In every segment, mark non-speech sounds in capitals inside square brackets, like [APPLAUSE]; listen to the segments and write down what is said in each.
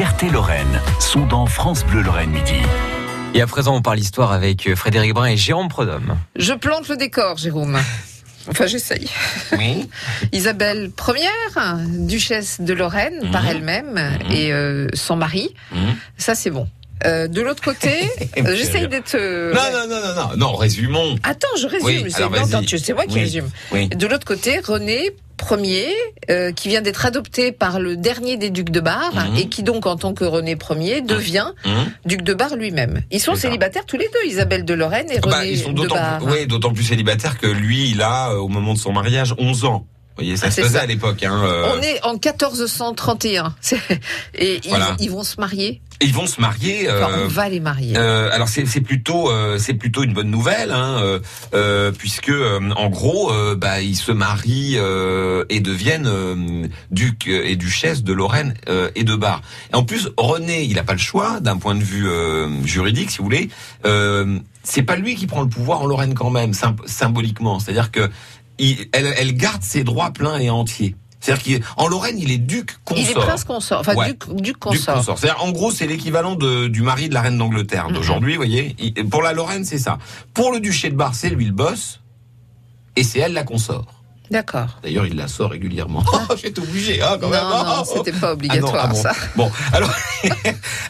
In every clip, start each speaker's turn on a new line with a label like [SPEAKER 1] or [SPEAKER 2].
[SPEAKER 1] Fierté Lorraine sont dans France Bleu Lorraine Midi.
[SPEAKER 2] Et à présent, on parle histoire avec Frédéric Brun et Jérôme Prodhomme.
[SPEAKER 3] Je plante le décor, Jérôme. Enfin, j'essaye.
[SPEAKER 2] Oui. [LAUGHS]
[SPEAKER 3] Isabelle Première, duchesse de Lorraine
[SPEAKER 2] Mhm.
[SPEAKER 3] par elle-même et euh, son mari.
[SPEAKER 2] Mhm.
[SPEAKER 3] Ça, c'est bon. Euh, de l'autre côté, [LAUGHS] euh, j'essaye d'être. euh,
[SPEAKER 4] Non,
[SPEAKER 3] ouais.
[SPEAKER 4] non, non, non, non, non, résumons.
[SPEAKER 3] Attends, je résume.
[SPEAKER 4] Oui,
[SPEAKER 3] c'est
[SPEAKER 4] alors
[SPEAKER 3] non,
[SPEAKER 4] vas-y.
[SPEAKER 3] attends, tu- c'est moi qui
[SPEAKER 4] Oui.
[SPEAKER 3] résume.
[SPEAKER 4] Oui.
[SPEAKER 3] De l'autre côté, René Ier, euh, qui vient d'être adopté par le dernier des ducs de Bar
[SPEAKER 4] Mhm.
[SPEAKER 3] et qui donc, en tant que René Ier, devient
[SPEAKER 4] Hum.
[SPEAKER 3] duc de Bar lui-même. Ils sont célibataires tous les deux, Isabelle de Lorraine et René
[SPEAKER 4] Bah, ils sont
[SPEAKER 3] de
[SPEAKER 4] d'autant
[SPEAKER 3] Bar.
[SPEAKER 4] plus, ouais, d'autant plus célibataires que lui, il a, euh, au moment de son mariage, 11 ans. Voyez, ça
[SPEAKER 3] Ah,
[SPEAKER 4] se faisait
[SPEAKER 3] ça.
[SPEAKER 4] à l'époque. Hein, euh,
[SPEAKER 3] On est en 1431. [LAUGHS] C'est- Et ils,
[SPEAKER 4] Voilà.
[SPEAKER 3] ils vont se marier.
[SPEAKER 4] Ils vont se marier.
[SPEAKER 3] Enfin,
[SPEAKER 4] euh,
[SPEAKER 3] on va les marier.
[SPEAKER 4] Euh, alors c'est plutôt c'est plutôt une bonne nouvelle hein, puisque en gros bah ils se marient et deviennent duc et duchesse de Lorraine et de Bar. Et en plus René il a pas le choix d'un point de vue juridique si vous voulez. C'est pas lui qui prend le pouvoir en Lorraine quand même sym- symboliquement. C'est-à-dire que il- elle, elle garde ses droits pleins et entiers. C'est-à-dire qu'en Lorraine il est duc consort.
[SPEAKER 3] Il est prince consort. Enfin,
[SPEAKER 4] Ouais.
[SPEAKER 3] duc, duc
[SPEAKER 4] Du
[SPEAKER 3] consort.
[SPEAKER 4] consort. C'est-à-dire, en gros, c'est l'équivalent de, du mari de la reine d'Angleterre
[SPEAKER 3] Mhm.
[SPEAKER 4] d'aujourd'hui, vous voyez. Pour la Lorraine, c'est ça. Pour le duché de Bar, c'est lui le boss, et c'est elle la consort.
[SPEAKER 3] D'accord.
[SPEAKER 4] D'ailleurs, il la sort régulièrement. Oh, [LAUGHS] j'étais obligé, hein, quand
[SPEAKER 3] Non,
[SPEAKER 4] même.
[SPEAKER 3] non,
[SPEAKER 4] Oh, [LAUGHS]
[SPEAKER 3] c'était pas
[SPEAKER 4] Ah non,
[SPEAKER 3] obligatoire,
[SPEAKER 4] ah bon.
[SPEAKER 3] ça.
[SPEAKER 4] Bon, alors, [LAUGHS]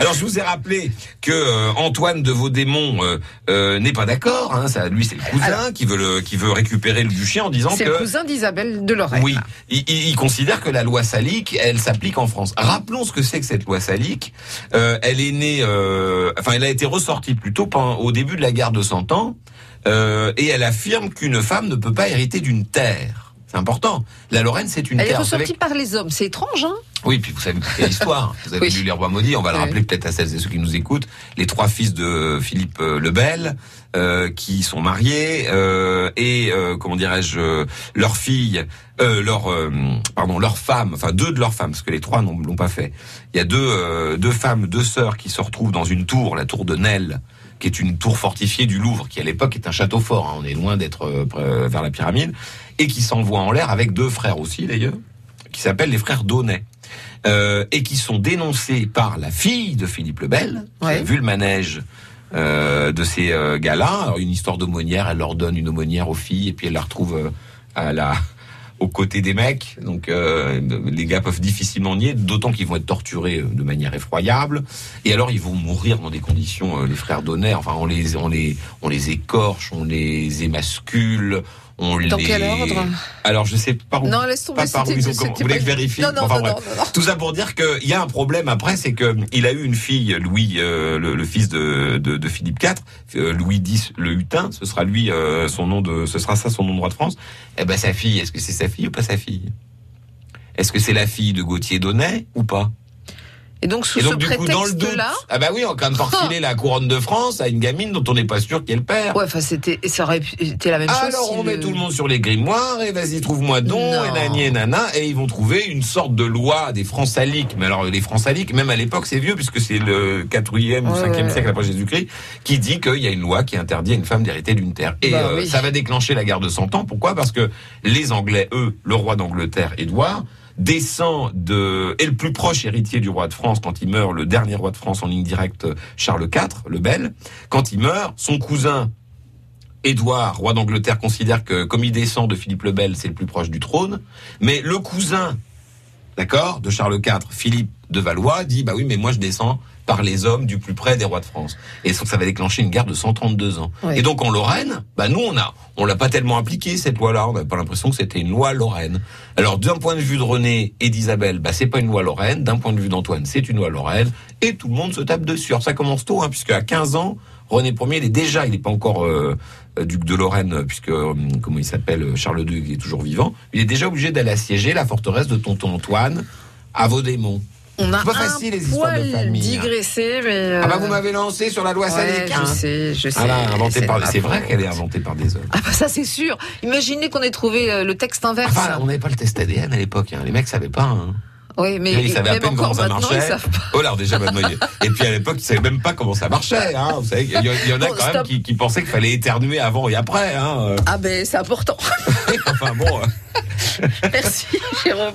[SPEAKER 4] alors je vous ai rappelé que euh, Antoine de Vaudémont euh, euh, n'est pas d'accord. Hein, ça, lui, c'est le cousin
[SPEAKER 3] Alors-
[SPEAKER 4] qui veut le, qui veut récupérer le duché en disant
[SPEAKER 3] C'est
[SPEAKER 4] que
[SPEAKER 3] le cousin d'Isabelle de Lorraine.
[SPEAKER 4] oui, il, il- considère que la loi salique, elle s'applique en France. Rappelons ce que c'est que cette loi salique. Euh, elle est née, euh, enfin, elle a été ressortie plutôt au début de la guerre de Cent Ans, euh, et elle affirme qu'une femme ne peut pas hériter d'une terre. C'est important. La Lorraine, c'est une
[SPEAKER 3] Elle est
[SPEAKER 4] terre. Vous savez
[SPEAKER 3] ressortie par les hommes. C'est étrange, hein?
[SPEAKER 4] Oui, puis vous savez quelle histoire. [LAUGHS] Vous avez
[SPEAKER 3] Oui.
[SPEAKER 4] lu Les Rois Maudits, on va le rappeler peut-être à celles et ceux qui nous écoutent. Les trois fils de Philippe euh, le Bel, euh, qui sont mariés, euh, et, euh, comment dirais-je, leur fille, euh, leur, euh, pardon, leur femme, enfin deux de leurs femmes, parce que les trois n'ont l'ont pas fait. Il y a deux, euh, deux femmes, deux sœurs qui se retrouvent dans une tour, la tour de Nesle, qui est une tour fortifiée du Louvre, qui à l'époque est un château fort. hein. on est loin d'être vers la pyramide, et qui s'envoient en l'air avec deux frères aussi d'ailleurs, qui s'appellent les frères Daunet euh, et qui sont dénoncés par la fille de Philippe le Bel, qui
[SPEAKER 3] Ouais.
[SPEAKER 4] a vu le manège euh, de ces euh, gars-là. Une histoire d'aumônière, elle leur donne une aumônière aux filles, et puis elle la retrouve euh, à la aux côtés des mecs. Donc euh, les gars peuvent difficilement nier, d'autant qu'ils vont être torturés euh, de manière effroyable. Et alors ils vont mourir dans des conditions, euh, les frères d'honneur. Enfin, on les on les on les écorche, on les émascule. On
[SPEAKER 3] Dans
[SPEAKER 4] les...
[SPEAKER 3] quel ordre
[SPEAKER 4] Alors je sais pas où.
[SPEAKER 3] Non, laisse tomber.
[SPEAKER 4] pas par où ils ont. Vous voulez que je vérifie
[SPEAKER 3] Non, non,
[SPEAKER 4] Enfin,
[SPEAKER 3] non, non, non, non.
[SPEAKER 4] Tout ça pour dire qu'il y a un problème après, c'est que il a eu une fille, Louis, euh, le, le fils de, de, de Philippe IV, euh, Louis X le Hutin. Ce sera lui euh, son nom de, ce sera ça son nom de roi de France. Eh ben sa fille, est-ce que c'est sa fille ou pas sa fille? Est-ce que c'est la fille de Gauthier d'Aunay ou pas?
[SPEAKER 3] Et donc, sous
[SPEAKER 4] Et donc
[SPEAKER 3] ce prétexte-là.
[SPEAKER 4] ah bah oui, on quand même [LAUGHS] pas refiler la couronne de France à une gamine dont on n'est pas sûr qu'elle perd.
[SPEAKER 3] Ouais, enfin, c'était, ça aurait été la même chose.
[SPEAKER 4] Alors
[SPEAKER 3] si
[SPEAKER 4] on met tout le monde sur les grimoires et vas-y trouve-moi don
[SPEAKER 3] Non.
[SPEAKER 4] et nani et nana et ils vont trouver une sorte de loi des francs saliques. Mais alors les francs saliques, même à l'époque c'est vieux puisque c'est le 4e ou
[SPEAKER 3] Ouais,
[SPEAKER 4] 5e
[SPEAKER 3] ouais.
[SPEAKER 4] siècle après Jésus-Christ qui dit qu'il y a une loi qui interdit à une femme d'hériter d'une terre. Et
[SPEAKER 3] Bah
[SPEAKER 4] euh,
[SPEAKER 3] oui.
[SPEAKER 4] ça va déclencher la guerre de Cent Ans. Pourquoi? Parce que les Anglais, eux, le roi d'Angleterre, Édouard, descend de est le plus proche héritier du roi de France quand il meurt, le dernier roi de France en ligne directe, Charles IV, le Bel. Quand il meurt, son cousin Édouard, roi d'Angleterre, considère que comme il descend de Philippe le Bel, c'est le plus proche du trône. Mais le cousin, d'accord, de Charles IV, Philippe de Valois, dit bah oui, mais moi je descends par les hommes du plus près des rois de France. Et ça ça va déclencher une guerre de 132 ans. Et donc en Lorraine, bah nous on a, on l'a pas tellement appliqué cette loi-là. On n'a pas l'impression que c'était une loi lorraine. Alors d'un point de vue de René et d'Isabelle, bah c'est pas une loi lorraine. D'un point de vue d'Antoine, c'est une loi lorraine. Et tout le monde se tape dessus. Alors ça commence tôt, hein, puisque à 15 ans, René Ier, il est déjà, il n'est pas encore euh, euh, duc de Lorraine, puisque euh, comment il s'appelle, Charles II, il est toujours vivant. Il est déjà obligé d'aller assiéger la forteresse de Tonton Antoine à Vaudémont.
[SPEAKER 3] On a
[SPEAKER 4] pas facile, les histoires de
[SPEAKER 3] poil
[SPEAKER 4] famille, hein.
[SPEAKER 3] digressé, mais. euh,
[SPEAKER 4] Ah bah vous m'avez lancé sur la loi
[SPEAKER 3] ouais,
[SPEAKER 4] hein.
[SPEAKER 3] je sais, je sais.
[SPEAKER 4] Ah là, inventée
[SPEAKER 3] c'est
[SPEAKER 4] par,
[SPEAKER 3] ma
[SPEAKER 4] c'est vrai qu'elle est inventée par des hommes.
[SPEAKER 3] Ah bah ça c'est sûr. Imaginez qu'on ait trouvé euh, le texte inverse.
[SPEAKER 4] Enfin, on n'avait pas le test ADN à l'époque. Hein. Les mecs savaient pas. Hein.
[SPEAKER 3] oui, mais
[SPEAKER 4] ils savaient à peine comment ça marchait. Oh alors déjà [LAUGHS] maintenant. Et puis à l'époque, ils savaient même pas comment ça marchait. Hein. Vous savez, il y, en a
[SPEAKER 3] Bon,
[SPEAKER 4] quand même qui, qui pensaient qu'il fallait éternuer avant et après. Hein.
[SPEAKER 3] Ah ben c'est important. [LAUGHS]
[SPEAKER 4] enfin bon. euh. [LAUGHS]
[SPEAKER 3] Merci Jérôme.